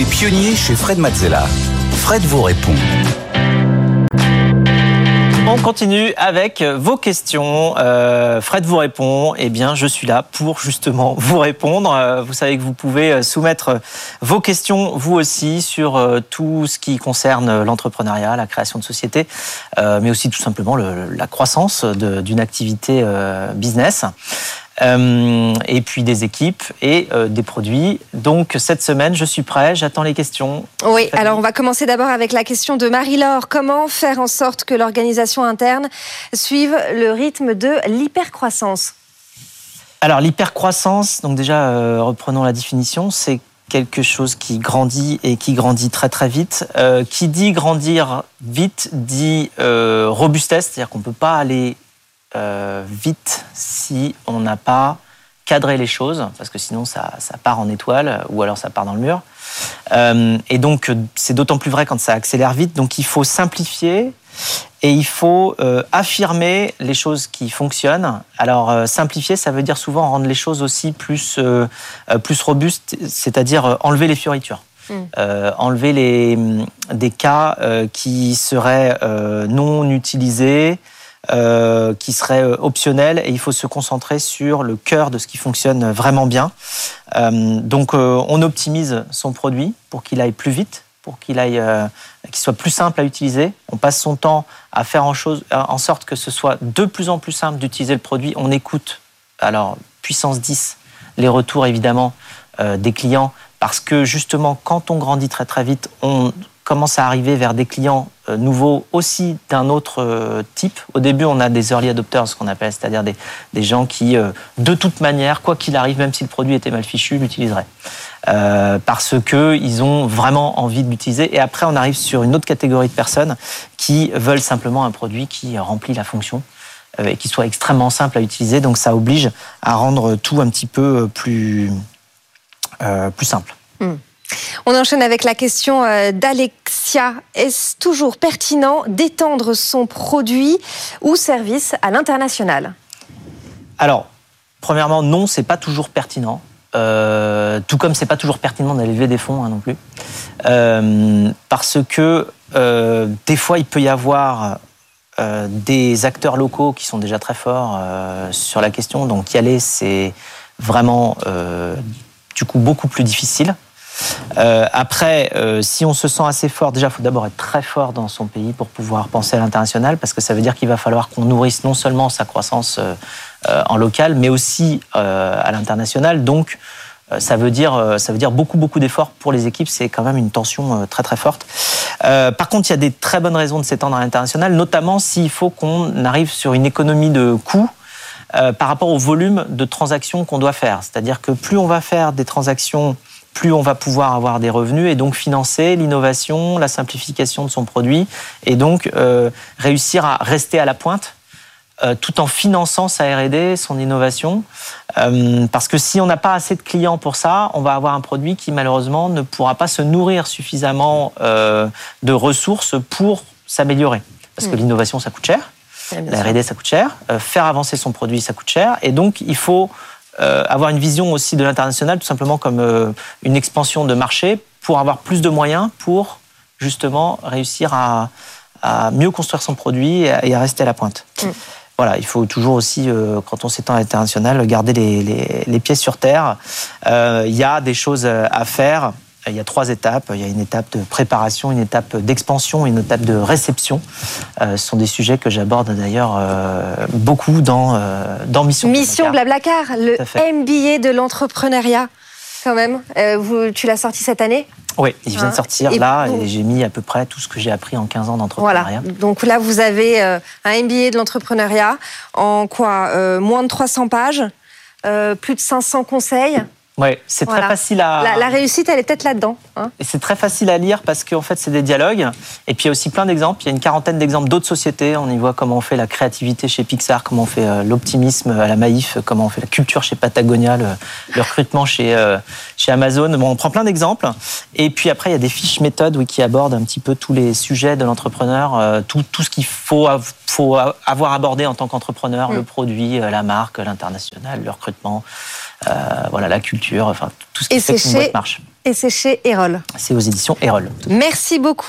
Les pionniers chez Fred Mazzella. Fred vous répond. On continue avec vos questions. Euh, Fred vous répond. Eh bien, je suis là pour justement vous répondre. Euh, vous savez que vous pouvez euh, soumettre vos questions, vous aussi, sur tout ce qui concerne l'entrepreneuriat, la création de société, mais aussi tout simplement la croissance d'une activité business. Euh, et puis des équipes et euh, des produits. Donc cette semaine, je suis prêt, j'attends les questions. Oui, alors on va commencer d'abord avec la question de Marie-Laure. Comment faire en sorte que l'organisation interne suive le rythme de l'hypercroissance? Alors l'hypercroissance, donc déjà euh, reprenons la définition, c'est quelque chose qui grandit et qui grandit très très vite. qui dit grandir vite dit robustesse, c'est-à-dire qu'on ne peut pas aller euh, vite si on n'a pas cadré les choses, parce que sinon ça, part en étoile ou alors ça part dans le mur. Euh, et donc c'est d'autant plus vrai quand ça accélère vite. Donc il faut simplifier et il faut euh, affirmer les choses qui fonctionnent. Alors simplifier, ça veut dire souvent rendre les choses aussi plus, plus robustes, c'est-à-dire enlever les fioritures. Hmm. enlever les, des cas qui seraient non utilisés, euh, qui serait euh, optionnel et il faut se concentrer sur le cœur de ce qui fonctionne vraiment bien. Euh, donc on optimise son produit pour qu'il aille plus vite, pour qu'il aille, qu'il soit plus simple à utiliser. On passe son temps à faire en, chose, en sorte que ce soit de plus en plus simple d'utiliser le produit. On écoute, alors puissance 10, les retours évidemment des clients parce que justement quand on grandit très très vite, on commence à arriver vers des clients euh, nouveaux aussi d'un autre euh, type. Au début, on a des early adopters, ce qu'on appelle, c'est-à-dire des, des, gens qui, euh, de toute manière, quoi qu'il arrive, même si le produit était mal fichu, l'utiliseraient. Parce qu'ils ont vraiment envie de l'utiliser. Et après, on arrive sur une autre catégorie de personnes qui veulent simplement un produit qui remplit la fonction et qui soit extrêmement simple à utiliser. Donc ça oblige à rendre tout un petit peu plus, plus simple. Hmm. On enchaîne avec la question euh, d'Alexia. Est-ce toujours pertinent d'étendre son produit ou service à l'international? Alors, premièrement, non, c'est pas toujours pertinent. Euh, tout comme c'est pas toujours pertinent d'aller lever des fonds hein, non plus, euh, parce que des fois il peut y avoir des acteurs locaux qui sont déjà très forts sur la question, donc y aller c'est vraiment du coup beaucoup plus difficile. Euh, après, euh, si on se sent assez fort, déjà, il faut d'abord être très fort dans son pays pour pouvoir penser à l'international, parce que ça veut dire qu'il va falloir qu'on nourrisse non seulement sa croissance euh, en local, mais aussi à l'international. Donc, ça veut dire, ça veut dire beaucoup, beaucoup d'efforts pour les équipes. C'est quand même une tension très, très forte. par contre, il y a des très bonnes raisons de s'étendre à l'international, notamment s'il faut qu'on arrive sur une économie de coûts. par rapport au volume de transactions qu'on doit faire. C'est-à-dire que plus on va faire des transactions plus on va pouvoir avoir des revenus et donc financer l'innovation, la simplification de son produit et donc euh, réussir à rester à la pointe euh, tout en finançant sa R&D, son innovation. Euh, parce que si on n'a pas assez de clients pour ça, on va avoir un produit qui malheureusement ne pourra pas se nourrir suffisamment de ressources pour s'améliorer. Parce que hmm. l'innovation, ça coûte cher. La R&D, ça coûte cher. faire avancer son produit, ça coûte cher. Et donc, il faut euh, avoir une vision aussi de l'international, tout simplement comme euh, une expansion de marché pour avoir plus de moyens pour justement réussir à, mieux construire son produit et à, rester à la pointe. Mm. Voilà, il faut toujours aussi, euh, quand on s'étend à l'international, garder les, les, pieds sur terre. Il y a des choses à faire. Il y a trois étapes. Il y a une étape de préparation, une étape d'expansion, une étape de réception. Euh, ce sont des sujets que j'aborde d'ailleurs euh, beaucoup dans, euh, dans Mission Mission Blablacar, le MBA de l'entrepreneuriat, quand même. Vous, tu l'as sorti cette année? Oui, il vient de hein sortir là et j'ai mis à peu près tout ce que j'ai appris en 15 ans d'entrepreneuriat. Voilà. Donc là, vous avez un MBA de l'entrepreneuriat en quoi Moins de 300 pages, plus de 500 conseils oui, c'est très facile à. La, réussite, elle est peut-être là-dedans. Hein. et c'est très facile à lire parce qu'en fait, c'est des dialogues. Et puis, il y a aussi plein d'exemples. Il y a une quarantaine d'exemples d'autres sociétés. On y voit comment on fait la créativité chez Pixar, comment on fait euh, l'optimisme à la Maïf, comment on fait la culture chez Patagonia, le, recrutement chez, euh, chez Amazon. Bon, on prend plein d'exemples. Et puis après, il y a des fiches méthodes oui, qui abordent un petit peu tous les sujets de l'entrepreneur, euh, tout, tout, ce qu'il faut, faut avoir abordé en tant qu'entrepreneur, mm. le produit, la marque, l'international, le recrutement euh, voilà, la culture, enfin tout ce qui Et fait qu'une boîte marche. Et c'est chez Erol. C'est aux éditions Erol. Merci beaucoup.